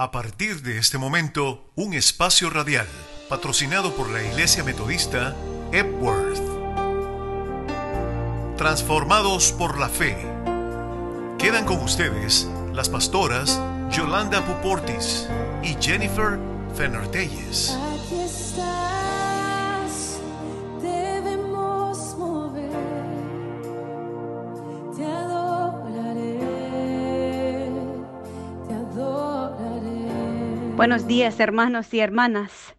A partir de este momento, un espacio radial patrocinado por la Iglesia Metodista Epworth. Transformados por la fe. Quedan con ustedes las pastoras Yolanda Puportis y Jennifer Fenertelles. Buenos días, hermanos y hermanas.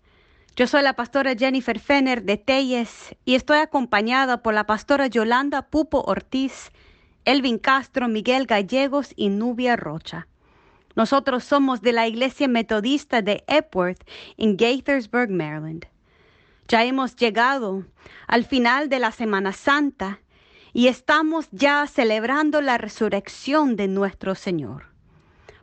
Yo soy la pastora Jennifer Fenner de Telles y estoy acompañada por la pastora Yolanda Pupo Ortiz, Elvin Castro, Miguel Gallegos y Nubia Rocha. Nosotros somos de la Iglesia Metodista de Epworth en Gaithersburg, Maryland. Ya hemos llegado al final de la Semana Santa y estamos ya celebrando la resurrección de nuestro Señor.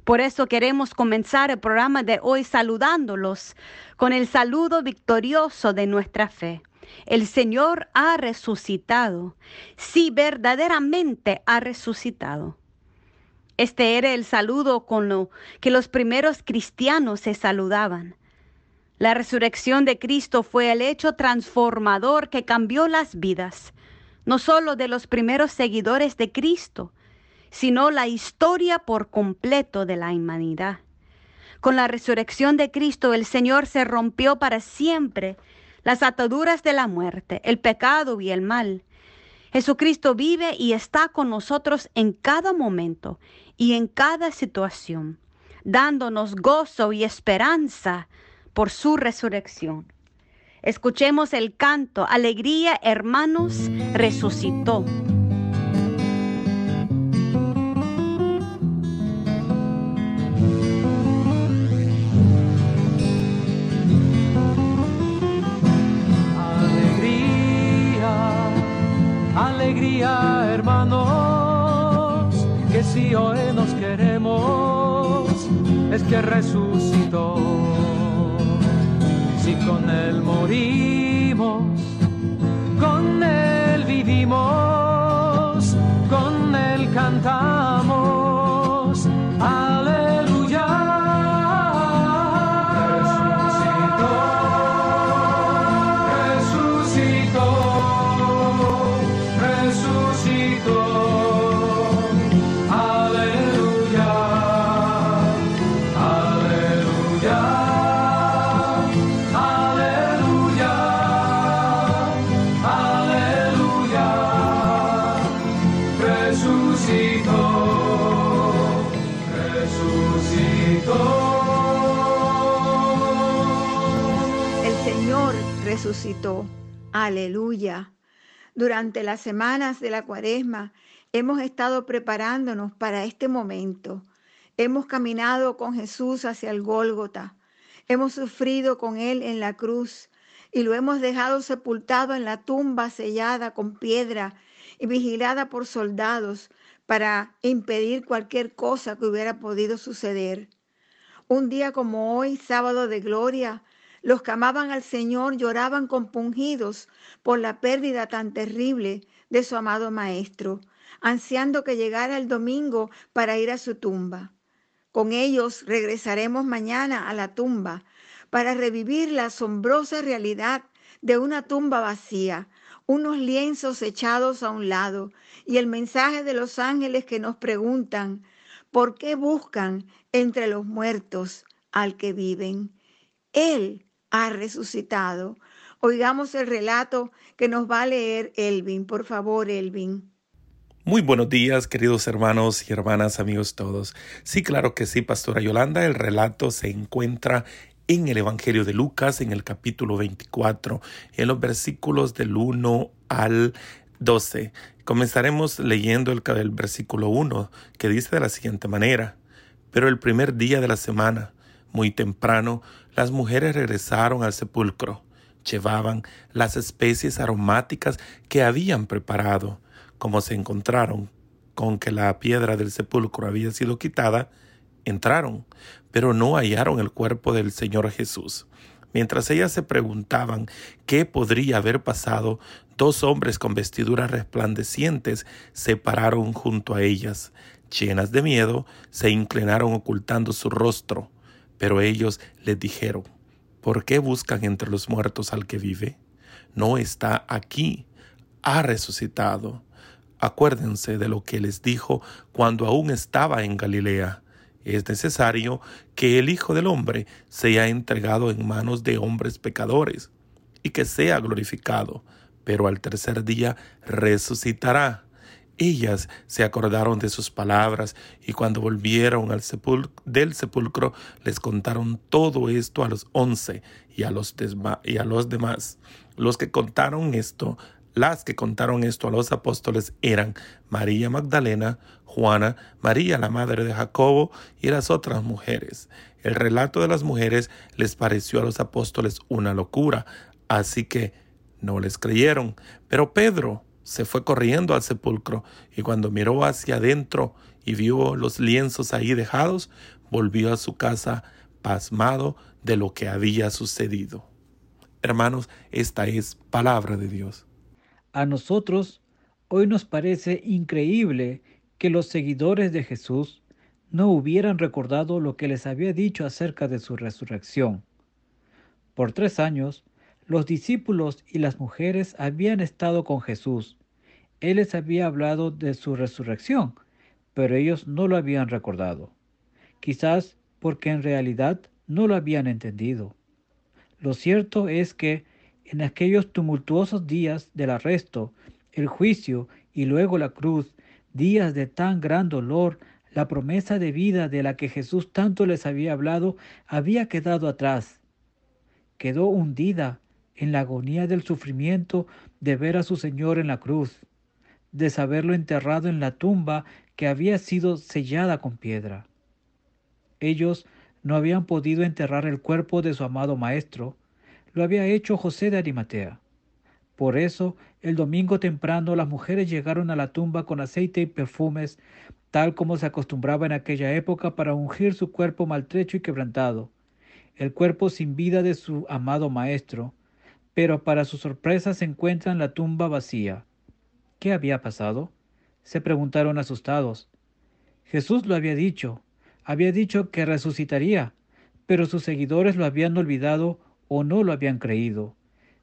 Por eso queremos comenzar el programa de hoy saludándolos con el saludo victorioso de nuestra fe. El Señor ha resucitado. Sí, verdaderamente ha resucitado. Este era el saludo con lo que los primeros cristianos se saludaban. La resurrección de Cristo fue el hecho transformador que cambió las vidas, no solo de los primeros seguidores de Cristo, sino la historia por completo de la humanidad. Con la resurrección de Cristo el Señor se rompió para siempre las ataduras de la muerte, el pecado y el mal. Jesucristo vive y está con nosotros en cada momento y en cada situación, dándonos gozo y esperanza por su resurrección. Escuchemos el canto, Alegría, hermanos, resucitó. Es que resucitó. Si con él morimos, con él Aleluya. Durante las semanas de la cuaresma hemos estado preparándonos para este momento. Hemos caminado con Jesús hacia el Gólgota. Hemos sufrido con Él en la cruz y lo hemos dejado sepultado en la tumba sellada con piedra y vigilada por soldados para impedir cualquier cosa que hubiera podido suceder. Un día como hoy, sábado de gloria, los que amaban al Señor lloraban compungidos por la pérdida tan terrible de su amado Maestro, ansiando que llegara el domingo para ir a su tumba. Con ellos regresaremos mañana a la tumba para revivir la asombrosa realidad de una tumba vacía, unos lienzos echados a un lado y el mensaje de los ángeles que nos preguntan, ¿por qué buscan entre los muertos al que viven? Él ha resucitado. Oigamos el relato que nos va a leer Elvin. Por favor, Elvin. Muy buenos días, queridos hermanos y hermanas, amigos todos. Sí, claro que sí, Pastora Yolanda. El relato se encuentra en el Evangelio de Lucas, en el capítulo 24, en los versículos del 1 al 12. Comenzaremos leyendo el, el versículo 1, que dice de la siguiente manera. Pero el primer día de la semana, muy temprano, las mujeres regresaron al sepulcro. Llevaban las especies aromáticas que habían preparado. Como se encontraron con que la piedra del sepulcro había sido quitada, entraron, pero no hallaron el cuerpo del Señor Jesús. Mientras ellas se preguntaban qué podría haber pasado, dos hombres con vestiduras resplandecientes se pararon junto a ellas. Llenas de miedo, se inclinaron ocultando su rostro. Pero ellos les dijeron, ¿por qué buscan entre los muertos al que vive? No está aquí, ha resucitado. Acuérdense de lo que les dijo cuando aún estaba en Galilea. Es necesario que el Hijo del Hombre sea entregado en manos de hombres pecadores y que sea glorificado, pero al tercer día resucitará. Ellas se acordaron de sus palabras y cuando volvieron al del sepulcro les contaron todo esto a los once y a los, y a los demás. Los que contaron esto las que contaron esto a los apóstoles eran María Magdalena, Juana, María la madre de Jacobo y las otras mujeres. El relato de las mujeres les pareció a los apóstoles una locura, así que no les creyeron. Pero Pedro se fue corriendo al sepulcro y cuando miró hacia adentro y vio los lienzos ahí dejados, volvió a su casa pasmado de lo que había sucedido. Hermanos, esta es palabra de Dios. A nosotros hoy nos parece increíble que los seguidores de Jesús no hubieran recordado lo que les había dicho acerca de su resurrección. Por tres años, los discípulos y las mujeres habían estado con Jesús. Él les había hablado de su resurrección, pero ellos no lo habían recordado. Quizás porque en realidad no lo habían entendido. Lo cierto es que en aquellos tumultuosos días del arresto, el juicio y luego la cruz, días de tan gran dolor, la promesa de vida de la que Jesús tanto les había hablado había quedado atrás. Quedó hundida en la agonía del sufrimiento de ver a su Señor en la cruz, de saberlo enterrado en la tumba que había sido sellada con piedra. Ellos no habían podido enterrar el cuerpo de su amado Maestro, lo había hecho José de Arimatea. Por eso, el domingo temprano las mujeres llegaron a la tumba con aceite y perfumes, tal como se acostumbraba en aquella época para ungir su cuerpo maltrecho y quebrantado, el cuerpo sin vida de su amado maestro, pero para su sorpresa se encuentran la tumba vacía. ¿Qué había pasado? se preguntaron asustados. Jesús lo había dicho, había dicho que resucitaría, pero sus seguidores lo habían olvidado o no lo habían creído.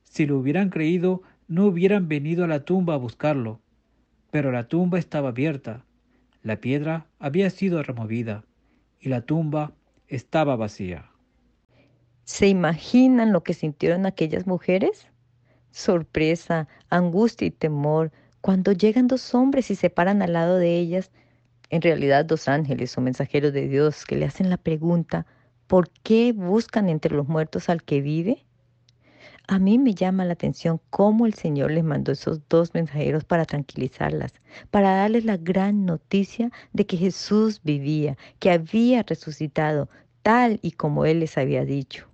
Si lo hubieran creído, no hubieran venido a la tumba a buscarlo. Pero la tumba estaba abierta, la piedra había sido removida y la tumba estaba vacía. ¿Se imaginan lo que sintieron aquellas mujeres? Sorpresa, angustia y temor cuando llegan dos hombres y se paran al lado de ellas, en realidad dos ángeles o mensajeros de Dios que le hacen la pregunta, ¿Por qué buscan entre los muertos al que vive? A mí me llama la atención cómo el Señor les mandó esos dos mensajeros para tranquilizarlas, para darles la gran noticia de que Jesús vivía, que había resucitado, tal y como Él les había dicho.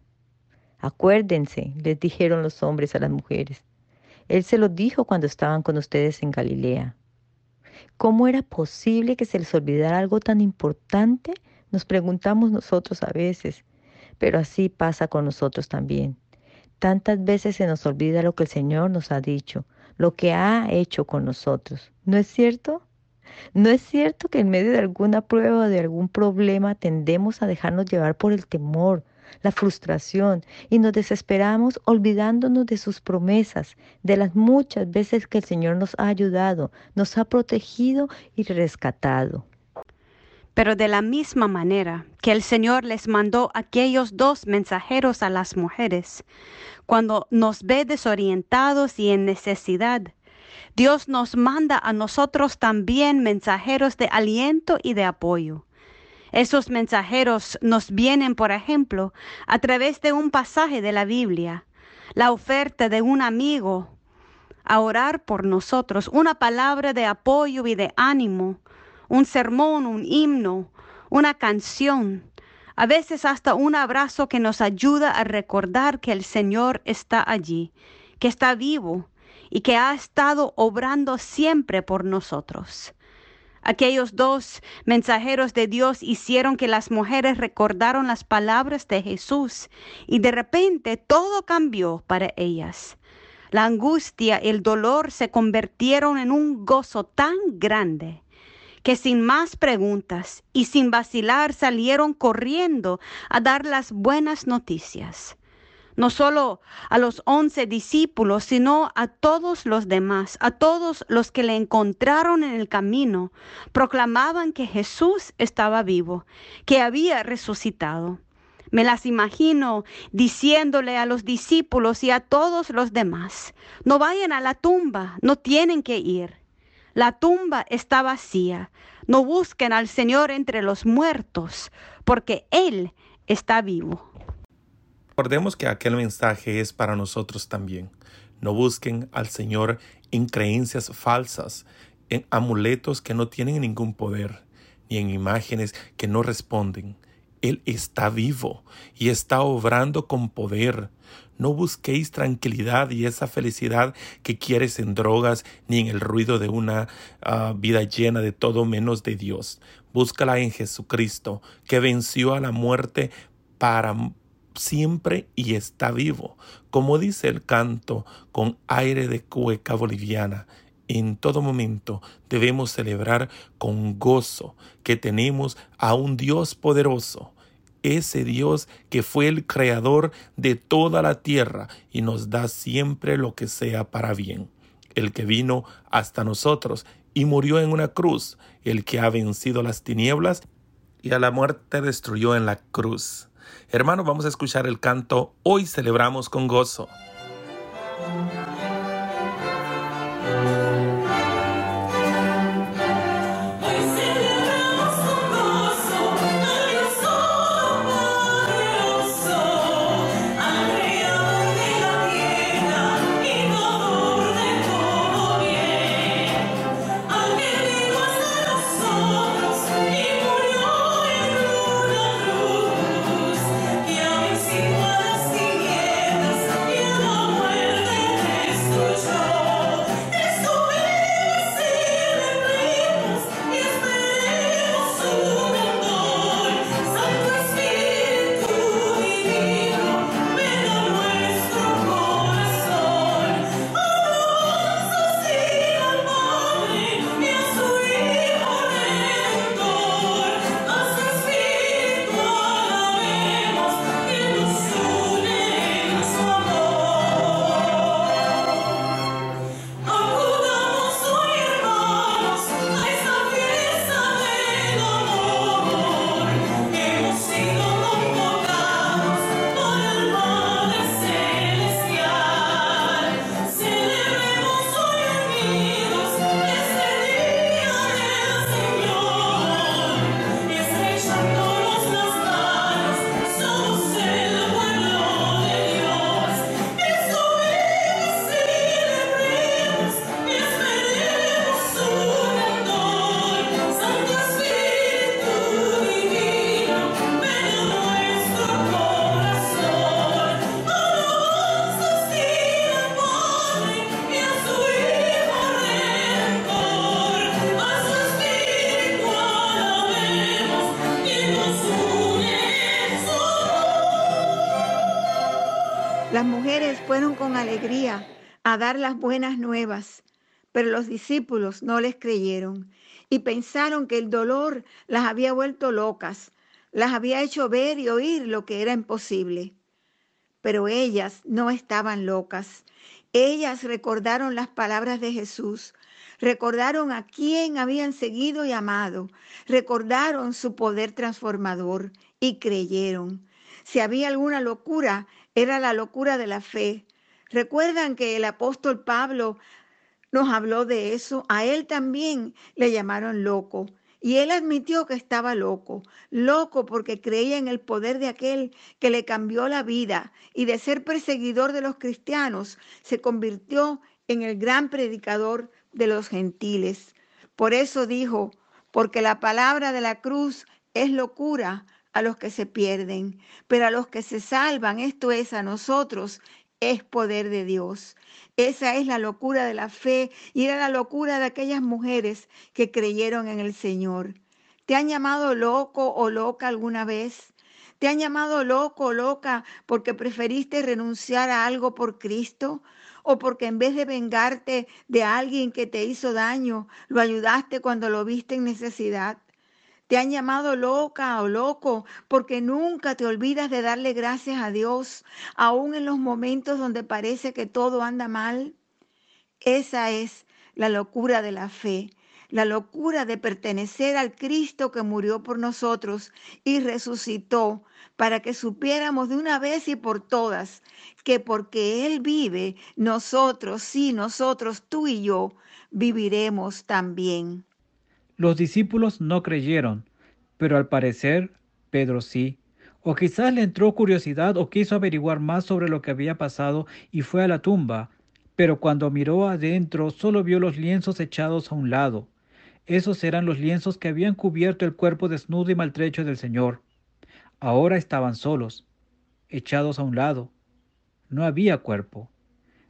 Acuérdense, les dijeron los hombres a las mujeres. Él se lo dijo cuando estaban con ustedes en Galilea. ¿Cómo era posible que se les olvidara algo tan importante nos preguntamos nosotros a veces, pero así pasa con nosotros también. Tantas veces se nos olvida lo que el Señor nos ha dicho, lo que ha hecho con nosotros. ¿No es cierto? ¿No es cierto que en medio de alguna prueba o de algún problema tendemos a dejarnos llevar por el temor, la frustración y nos desesperamos olvidándonos de sus promesas, de las muchas veces que el Señor nos ha ayudado, nos ha protegido y rescatado? Pero de la misma manera que el Señor les mandó aquellos dos mensajeros a las mujeres, cuando nos ve desorientados y en necesidad, Dios nos manda a nosotros también mensajeros de aliento y de apoyo. Esos mensajeros nos vienen, por ejemplo, a través de un pasaje de la Biblia, la oferta de un amigo a orar por nosotros, una palabra de apoyo y de ánimo, un sermón, un himno, una canción, a veces hasta un abrazo que nos ayuda a recordar que el Señor está allí, que está vivo y que ha estado obrando siempre por nosotros. Aquellos dos mensajeros de Dios hicieron que las mujeres recordaron las palabras de Jesús y de repente todo cambió para ellas. La angustia y el dolor se convirtieron en un gozo tan grande que sin más preguntas y sin vacilar salieron corriendo a dar las buenas noticias. No solo a los once discípulos, sino a todos los demás, a todos los que le encontraron en el camino, proclamaban que Jesús estaba vivo, que había resucitado. Me las imagino diciéndole a los discípulos y a todos los demás, no vayan a la tumba, no tienen que ir. La tumba está vacía, no busquen al Señor entre los muertos, porque Él está vivo. Recordemos que aquel mensaje es para nosotros también. No busquen al Señor en creencias falsas, en amuletos que no tienen ningún poder, ni en imágenes que no responden. Él está vivo y está obrando con poder. No busquéis tranquilidad y esa felicidad que quieres en drogas ni en el ruido de una uh, vida llena de todo menos de Dios. Búscala en Jesucristo, que venció a la muerte para siempre y está vivo. Como dice el canto con aire de cueca boliviana, en todo momento debemos celebrar con gozo que tenemos a un Dios poderoso, ese Dios que fue el creador de toda la tierra y nos da siempre lo que sea para bien, el que vino hasta nosotros y murió en una cruz, el que ha vencido las tinieblas y a la muerte destruyó en la cruz. Hermanos, vamos a escuchar el canto Hoy celebramos con gozo. Mujeres fueron con alegría a dar las buenas nuevas, pero los discípulos no les creyeron y pensaron que el dolor las había vuelto locas, las había hecho ver y oír lo que era imposible. Pero ellas no estaban locas. Ellas recordaron las palabras de Jesús, recordaron a quién habían seguido y amado, recordaron su poder transformador y creyeron. Si había alguna locura, era la locura de la fe. Recuerdan que el apóstol Pablo nos habló de eso. A él también le llamaron loco. Y él admitió que estaba loco, loco porque creía en el poder de aquel que le cambió la vida y de ser perseguidor de los cristianos se convirtió en el gran predicador de los gentiles. Por eso dijo, porque la palabra de la cruz es locura a los que se pierden, pero a los que se salvan, esto es a nosotros, es poder de Dios. Esa es la locura de la fe y era la locura de aquellas mujeres que creyeron en el Señor. ¿Te han llamado loco o loca alguna vez? ¿Te han llamado loco o loca porque preferiste renunciar a algo por Cristo? ¿O porque en vez de vengarte de alguien que te hizo daño, lo ayudaste cuando lo viste en necesidad? Te han llamado loca o loco porque nunca te olvidas de darle gracias a Dios, aún en los momentos donde parece que todo anda mal. Esa es la locura de la fe, la locura de pertenecer al Cristo que murió por nosotros y resucitó para que supiéramos de una vez y por todas que porque Él vive, nosotros, sí, nosotros, tú y yo, viviremos también. Los discípulos no creyeron, pero al parecer Pedro sí. O quizás le entró curiosidad o quiso averiguar más sobre lo que había pasado y fue a la tumba, pero cuando miró adentro solo vio los lienzos echados a un lado. Esos eran los lienzos que habían cubierto el cuerpo desnudo y maltrecho del Señor. Ahora estaban solos, echados a un lado. No había cuerpo.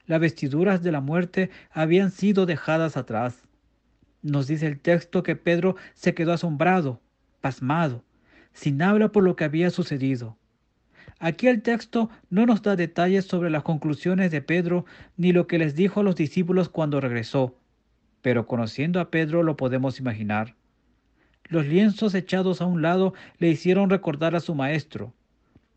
Las vestiduras de la muerte habían sido dejadas atrás. Nos dice el texto que Pedro se quedó asombrado, pasmado, sin habla por lo que había sucedido. Aquí el texto no nos da detalles sobre las conclusiones de Pedro ni lo que les dijo a los discípulos cuando regresó, pero conociendo a Pedro lo podemos imaginar. Los lienzos echados a un lado le hicieron recordar a su maestro.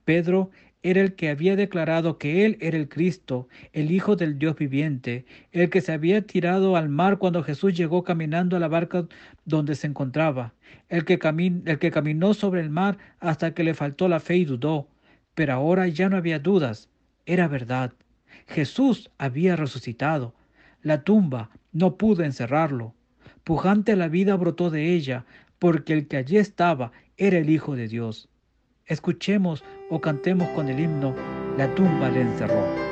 Pedro era el que había declarado que él era el Cristo, el Hijo del Dios viviente, el que se había tirado al mar cuando Jesús llegó caminando a la barca donde se encontraba, el que, el que caminó sobre el mar hasta que le faltó la fe y dudó. Pero ahora ya no había dudas, era verdad. Jesús había resucitado. La tumba no pudo encerrarlo. Pujante la vida brotó de ella, porque el que allí estaba era el Hijo de Dios. Escuchemos o cantemos con el himno La tumba le encerró.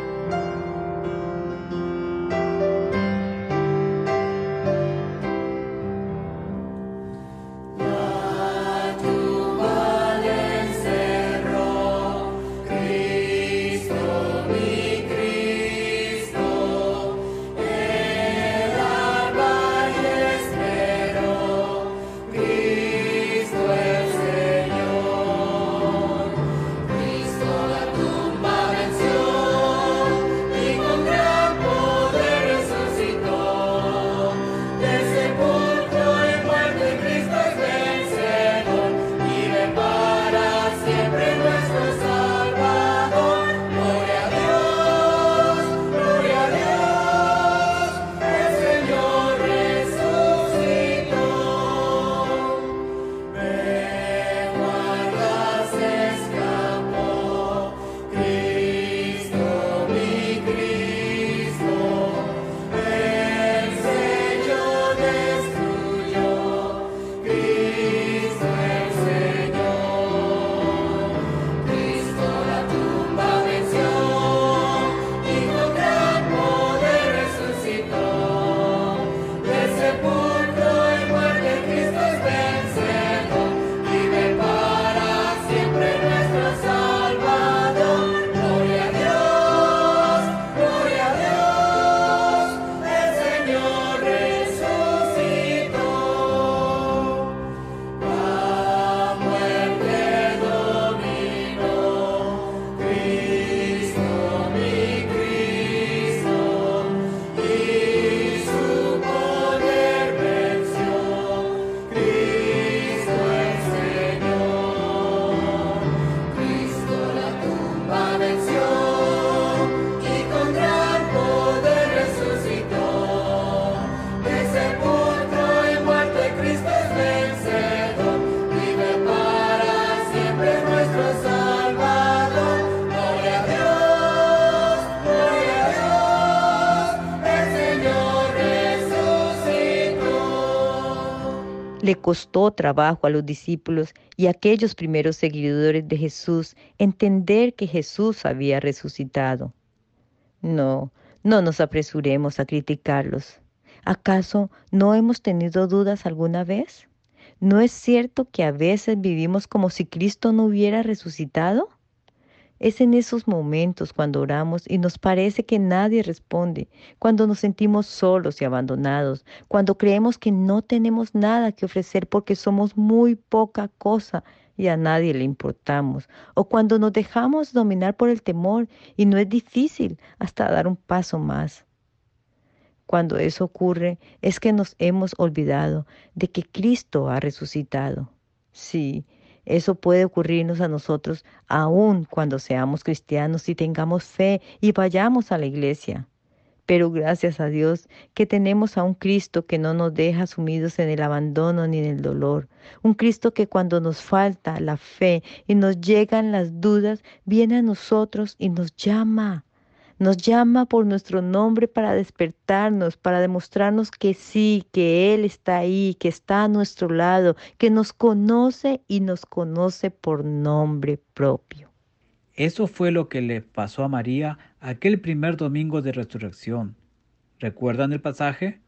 Le costó trabajo a los discípulos y a aquellos primeros seguidores de Jesús entender que Jesús había resucitado. No, no nos apresuremos a criticarlos. ¿Acaso no hemos tenido dudas alguna vez? ¿No es cierto que a veces vivimos como si Cristo no hubiera resucitado? Es en esos momentos cuando oramos y nos parece que nadie responde, cuando nos sentimos solos y abandonados, cuando creemos que no tenemos nada que ofrecer porque somos muy poca cosa y a nadie le importamos, o cuando nos dejamos dominar por el temor y no es difícil hasta dar un paso más. Cuando eso ocurre es que nos hemos olvidado de que Cristo ha resucitado. Sí, eso puede ocurrirnos a nosotros aun cuando seamos cristianos y tengamos fe y vayamos a la iglesia. Pero gracias a Dios que tenemos a un Cristo que no nos deja sumidos en el abandono ni en el dolor. Un Cristo que cuando nos falta la fe y nos llegan las dudas, viene a nosotros y nos llama. Nos llama por nuestro nombre para despertarnos, para demostrarnos que sí, que Él está ahí, que está a nuestro lado, que nos conoce y nos conoce por nombre propio. Eso fue lo que le pasó a María aquel primer domingo de resurrección. ¿Recuerdan el pasaje?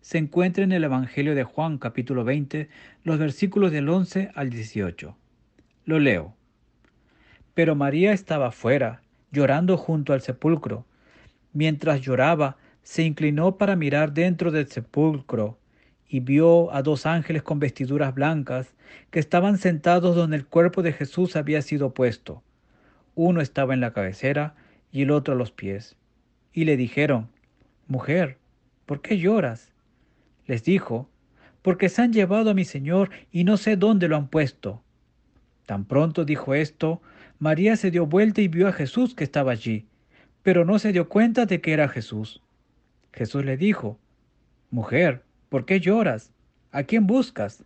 Se encuentra en el Evangelio de Juan capítulo 20, los versículos del 11 al 18. Lo leo. Pero María estaba fuera, llorando junto al sepulcro. Mientras lloraba, se inclinó para mirar dentro del sepulcro y vio a dos ángeles con vestiduras blancas que estaban sentados donde el cuerpo de Jesús había sido puesto uno estaba en la cabecera y el otro a los pies. Y le dijeron, Mujer, ¿por qué lloras? Les dijo, Porque se han llevado a mi Señor y no sé dónde lo han puesto. Tan pronto dijo esto, María se dio vuelta y vio a Jesús que estaba allí, pero no se dio cuenta de que era Jesús. Jesús le dijo, Mujer, ¿por qué lloras? ¿A quién buscas?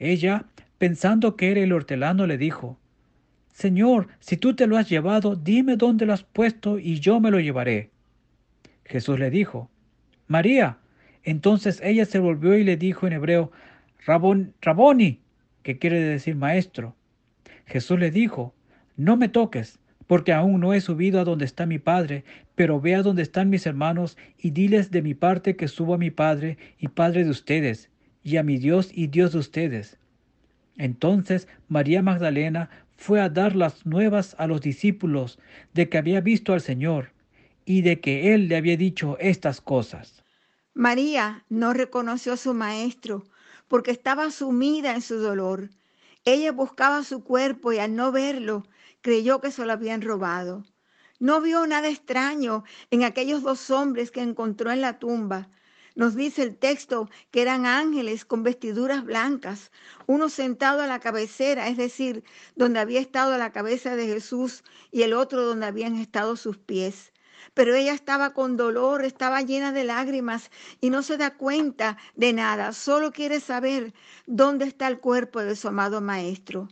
Ella, pensando que era el hortelano, le dijo, Señor, si tú te lo has llevado, dime dónde lo has puesto y yo me lo llevaré. Jesús le dijo, María. Entonces ella se volvió y le dijo en hebreo, Raboni, que quiere decir maestro. Jesús le dijo, no me toques, porque aún no he subido a donde está mi Padre, pero ve a donde están mis hermanos y diles de mi parte que subo a mi Padre y Padre de ustedes, y a mi Dios y Dios de ustedes. Entonces María Magdalena fue a dar las nuevas a los discípulos de que había visto al Señor y de que Él le había dicho estas cosas. María no reconoció a su maestro porque estaba sumida en su dolor. Ella buscaba su cuerpo y al no verlo creyó que se lo habían robado. No vio nada extraño en aquellos dos hombres que encontró en la tumba, nos dice el texto que eran ángeles con vestiduras blancas, uno sentado a la cabecera, es decir, donde había estado la cabeza de Jesús y el otro donde habían estado sus pies. Pero ella estaba con dolor, estaba llena de lágrimas y no se da cuenta de nada, solo quiere saber dónde está el cuerpo de su amado maestro.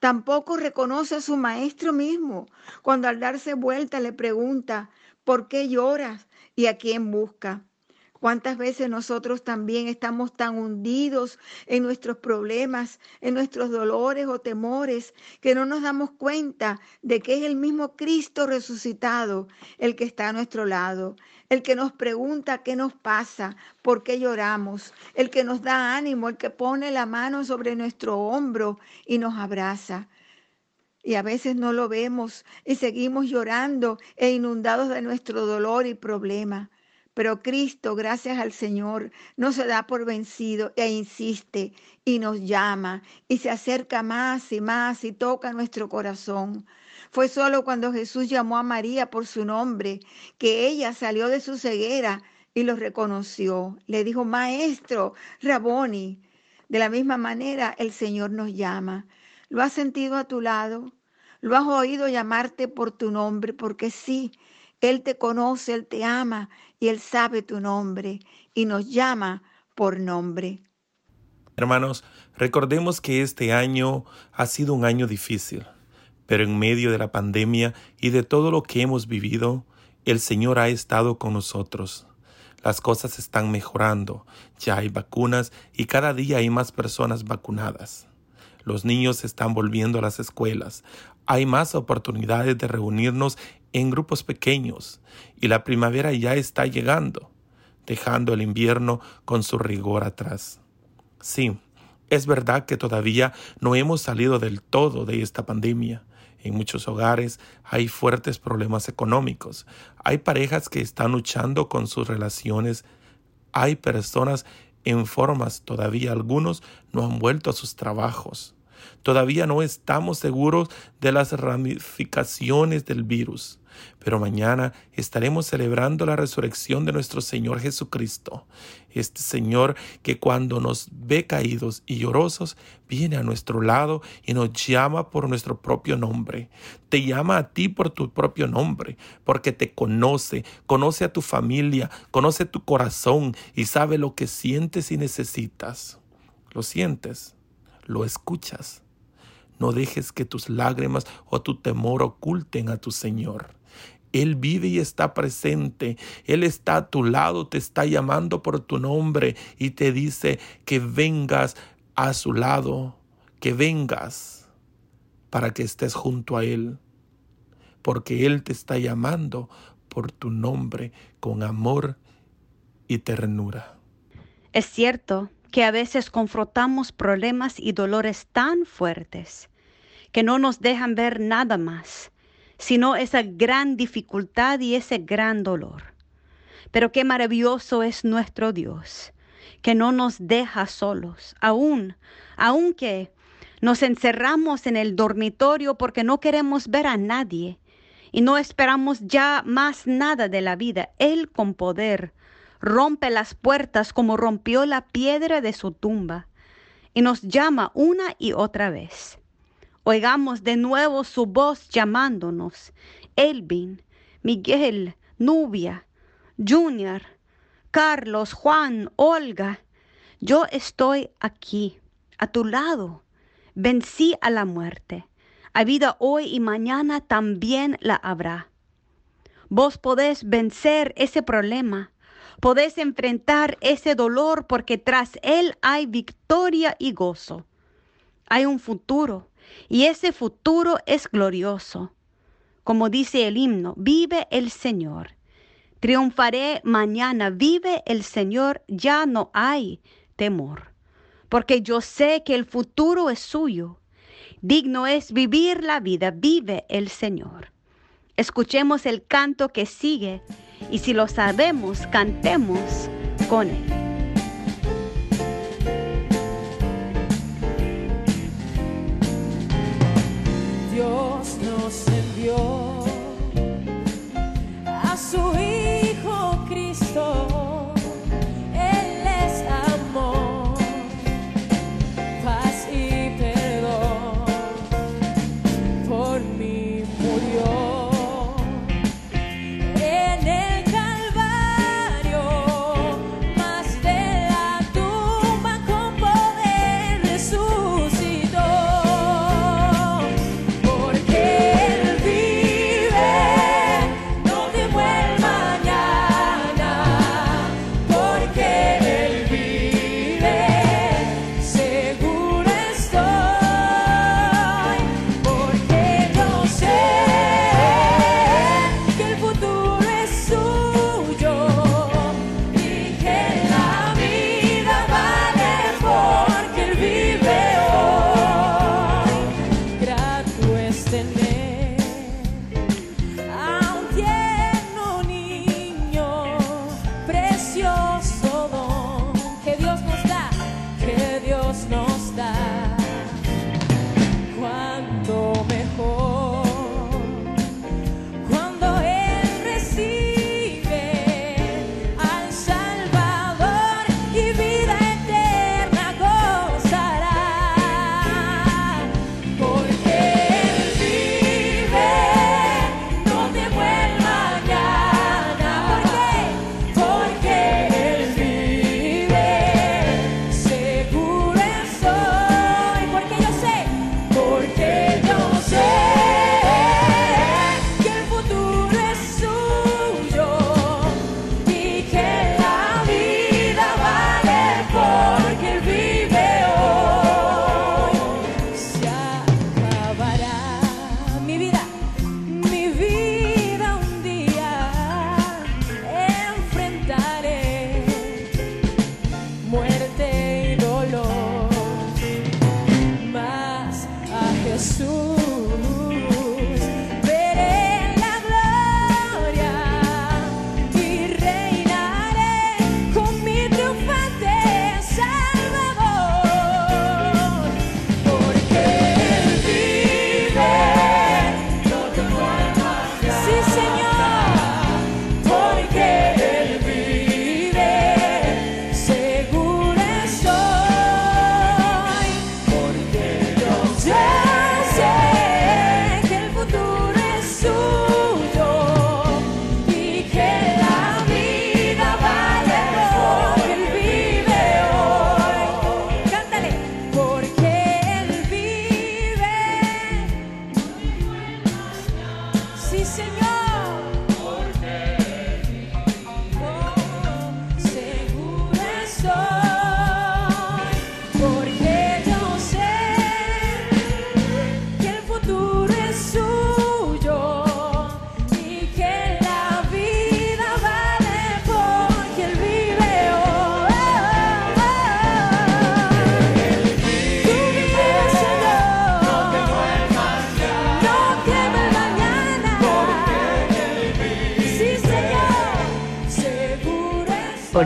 Tampoco reconoce a su maestro mismo cuando al darse vuelta le pregunta, ¿por qué lloras? ¿Y a quién busca? ¿Cuántas veces nosotros también estamos tan hundidos en nuestros problemas, en nuestros dolores o temores, que no nos damos cuenta de que es el mismo Cristo resucitado el que está a nuestro lado, el que nos pregunta qué nos pasa, por qué lloramos, el que nos da ánimo, el que pone la mano sobre nuestro hombro y nos abraza? Y a veces no lo vemos y seguimos llorando e inundados de nuestro dolor y problema. Pero Cristo, gracias al Señor, no se da por vencido e insiste y nos llama y se acerca más y más y toca nuestro corazón. Fue solo cuando Jesús llamó a María por su nombre que ella salió de su ceguera y lo reconoció. Le dijo, Maestro, Raboni. De la misma manera el Señor nos llama. ¿Lo has sentido a tu lado? ¿Lo has oído llamarte por tu nombre? Porque sí, él te conoce, Él te ama y Él sabe tu nombre y nos llama por nombre. Hermanos, recordemos que este año ha sido un año difícil, pero en medio de la pandemia y de todo lo que hemos vivido, el Señor ha estado con nosotros. Las cosas están mejorando, ya hay vacunas y cada día hay más personas vacunadas. Los niños están volviendo a las escuelas. Hay más oportunidades de reunirnos en grupos pequeños y la primavera ya está llegando, dejando el invierno con su rigor atrás. Sí, es verdad que todavía no hemos salido del todo de esta pandemia. En muchos hogares hay fuertes problemas económicos. Hay parejas que están luchando con sus relaciones. Hay personas en formas, todavía algunos no han vuelto a sus trabajos. Todavía no estamos seguros de las ramificaciones del virus, pero mañana estaremos celebrando la resurrección de nuestro Señor Jesucristo. Este Señor que cuando nos ve caídos y llorosos, viene a nuestro lado y nos llama por nuestro propio nombre. Te llama a ti por tu propio nombre, porque te conoce, conoce a tu familia, conoce tu corazón y sabe lo que sientes y necesitas. ¿Lo sientes? ¿Lo escuchas? No dejes que tus lágrimas o tu temor oculten a tu Señor. Él vive y está presente. Él está a tu lado, te está llamando por tu nombre y te dice que vengas a su lado, que vengas para que estés junto a Él. Porque Él te está llamando por tu nombre con amor y ternura. Es cierto que a veces confrontamos problemas y dolores tan fuertes que no nos dejan ver nada más sino esa gran dificultad y ese gran dolor. Pero qué maravilloso es nuestro Dios, que no nos deja solos, aún, aunque nos encerramos en el dormitorio porque no queremos ver a nadie y no esperamos ya más nada de la vida. Él con poder rompe las puertas como rompió la piedra de su tumba y nos llama una y otra vez. Oigamos de nuevo su voz llamándonos. Elvin, Miguel, Nubia, Junior, Carlos, Juan, Olga. Yo estoy aquí, a tu lado. Vencí a la muerte. A vida hoy y mañana también la habrá. Vos podés vencer ese problema. Podés enfrentar ese dolor porque tras él hay victoria y gozo. Hay un futuro y ese futuro es glorioso. Como dice el himno, vive el Señor. Triunfaré mañana, vive el Señor, ya no hay temor. Porque yo sé que el futuro es suyo. Digno es vivir la vida, vive el Señor. Escuchemos el canto que sigue y si lo sabemos, cantemos con él. Dios nos envió a su Hijo Cristo. Él es amor, paz y perdón. Por mí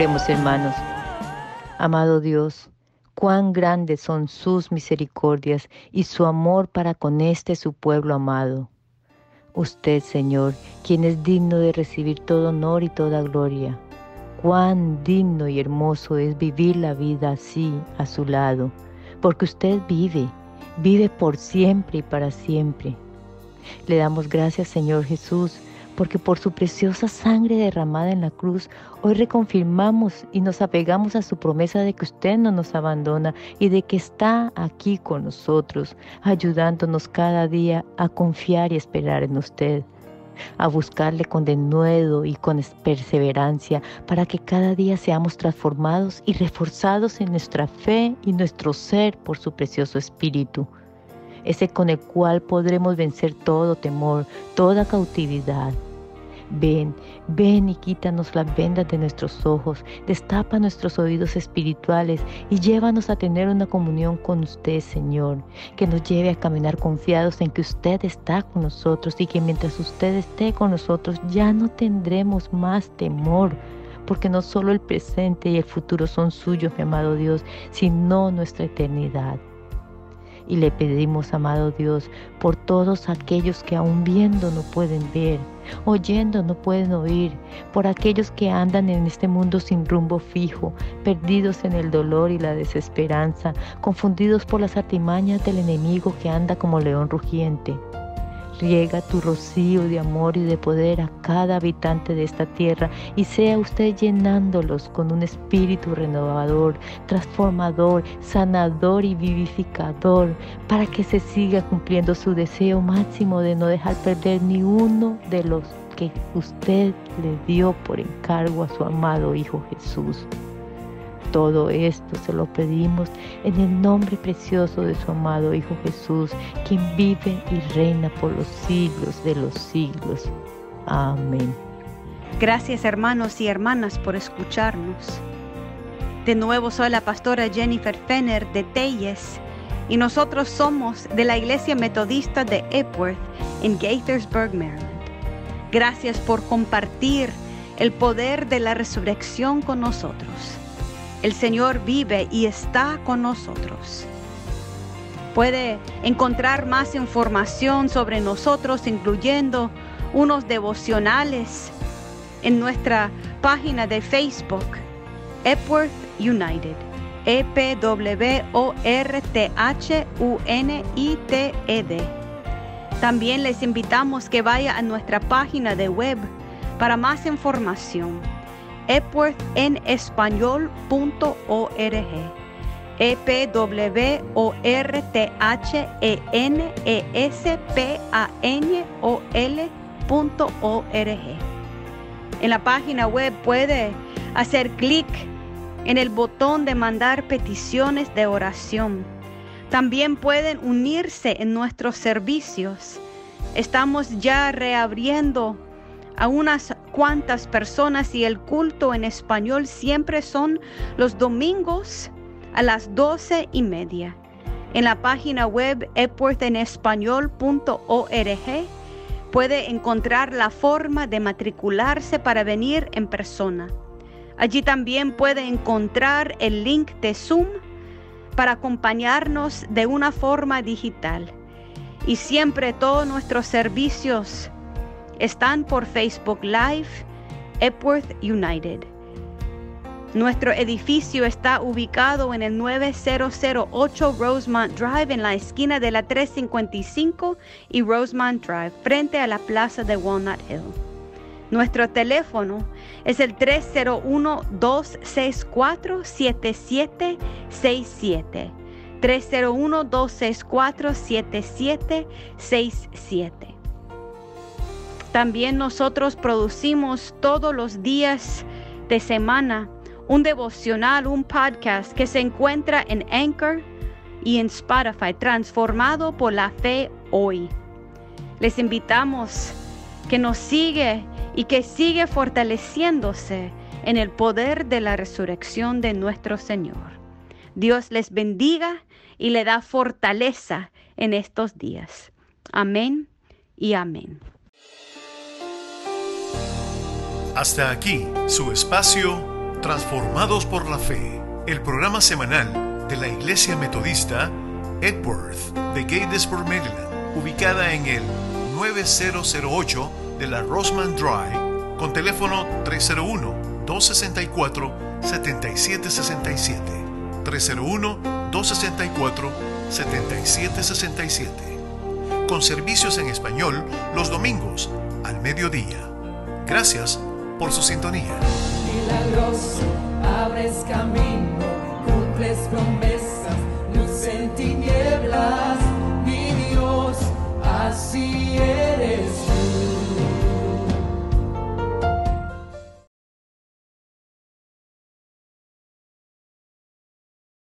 Hermanos. Amado Dios, cuán grandes son sus misericordias y su amor para con este su pueblo amado. Usted, Señor, quien es digno de recibir todo honor y toda gloria. Cuán digno y hermoso es vivir la vida así a su lado, porque usted vive, vive por siempre y para siempre. Le damos gracias, Señor Jesús, porque por su preciosa sangre derramada en la cruz, hoy reconfirmamos y nos apegamos a su promesa de que usted no nos abandona y de que está aquí con nosotros, ayudándonos cada día a confiar y esperar en usted, a buscarle con denuedo y con perseverancia para que cada día seamos transformados y reforzados en nuestra fe y nuestro ser por su precioso Espíritu ese con el cual podremos vencer todo temor, toda cautividad. Ven, ven y quítanos las vendas de nuestros ojos, destapa nuestros oídos espirituales y llévanos a tener una comunión con usted, Señor, que nos lleve a caminar confiados en que usted está con nosotros y que mientras usted esté con nosotros ya no tendremos más temor, porque no solo el presente y el futuro son suyos, mi amado Dios, sino nuestra eternidad. Y le pedimos, amado Dios, por todos aquellos que aún viendo no pueden ver, oyendo no pueden oír, por aquellos que andan en este mundo sin rumbo fijo, perdidos en el dolor y la desesperanza, confundidos por las artimañas del enemigo que anda como león rugiente. Riega tu rocío de amor y de poder a cada habitante de esta tierra y sea usted llenándolos con un espíritu renovador, transformador, sanador y vivificador para que se siga cumpliendo su deseo máximo de no dejar perder ni uno de los que usted le dio por encargo a su amado Hijo Jesús. Todo esto se lo pedimos en el nombre precioso de su amado Hijo Jesús, quien vive y reina por los siglos de los siglos. Amén. Gracias hermanos y hermanas por escucharnos. De nuevo soy la pastora Jennifer Fenner de Telles y nosotros somos de la Iglesia Metodista de Epworth en Gaithersburg, Maryland. Gracias por compartir el poder de la resurrección con nosotros. El Señor vive y está con nosotros. Puede encontrar más información sobre nosotros, incluyendo unos devocionales en nuestra página de Facebook, Epworth United. E-P-W-O-R-T-H-U-N-I-T-E-D. También les invitamos que vaya a nuestra página de web para más información epworthenespañol.org e p w o r t h e n e s p a n o l.org. En la página web puede hacer clic en el botón de mandar peticiones de oración. También pueden unirse en nuestros servicios. Estamos ya reabriendo a unas cuantas personas y el culto en español siempre son los domingos a las doce y media. En la página web epworthenespañol.org puede encontrar la forma de matricularse para venir en persona. Allí también puede encontrar el link de Zoom para acompañarnos de una forma digital. Y siempre todos nuestros servicios están por Facebook Live, Epworth United. Nuestro edificio está ubicado en el 9008 Rosemont Drive en la esquina de la 355 y Rosemont Drive, frente a la plaza de Walnut Hill. Nuestro teléfono es el 301-264-7767. 301-264-7767. También nosotros producimos todos los días de semana un devocional, un podcast que se encuentra en Anchor y en Spotify, transformado por la fe hoy. Les invitamos que nos sigue y que sigue fortaleciéndose en el poder de la resurrección de nuestro Señor. Dios les bendiga y le da fortaleza en estos días. Amén y amén. Hasta aquí su espacio Transformados por la Fe, el programa semanal de la Iglesia Metodista Edworth de Gatesburg, Maryland, ubicada en el 9008 de la Roseman Drive, con teléfono 301-264-7767. 301-264-7767. Con servicios en español los domingos al mediodía. Gracias por su sintonía. milagroso, abres camino, cumples promesas, luz en tinieblas, mi Dios, así eres.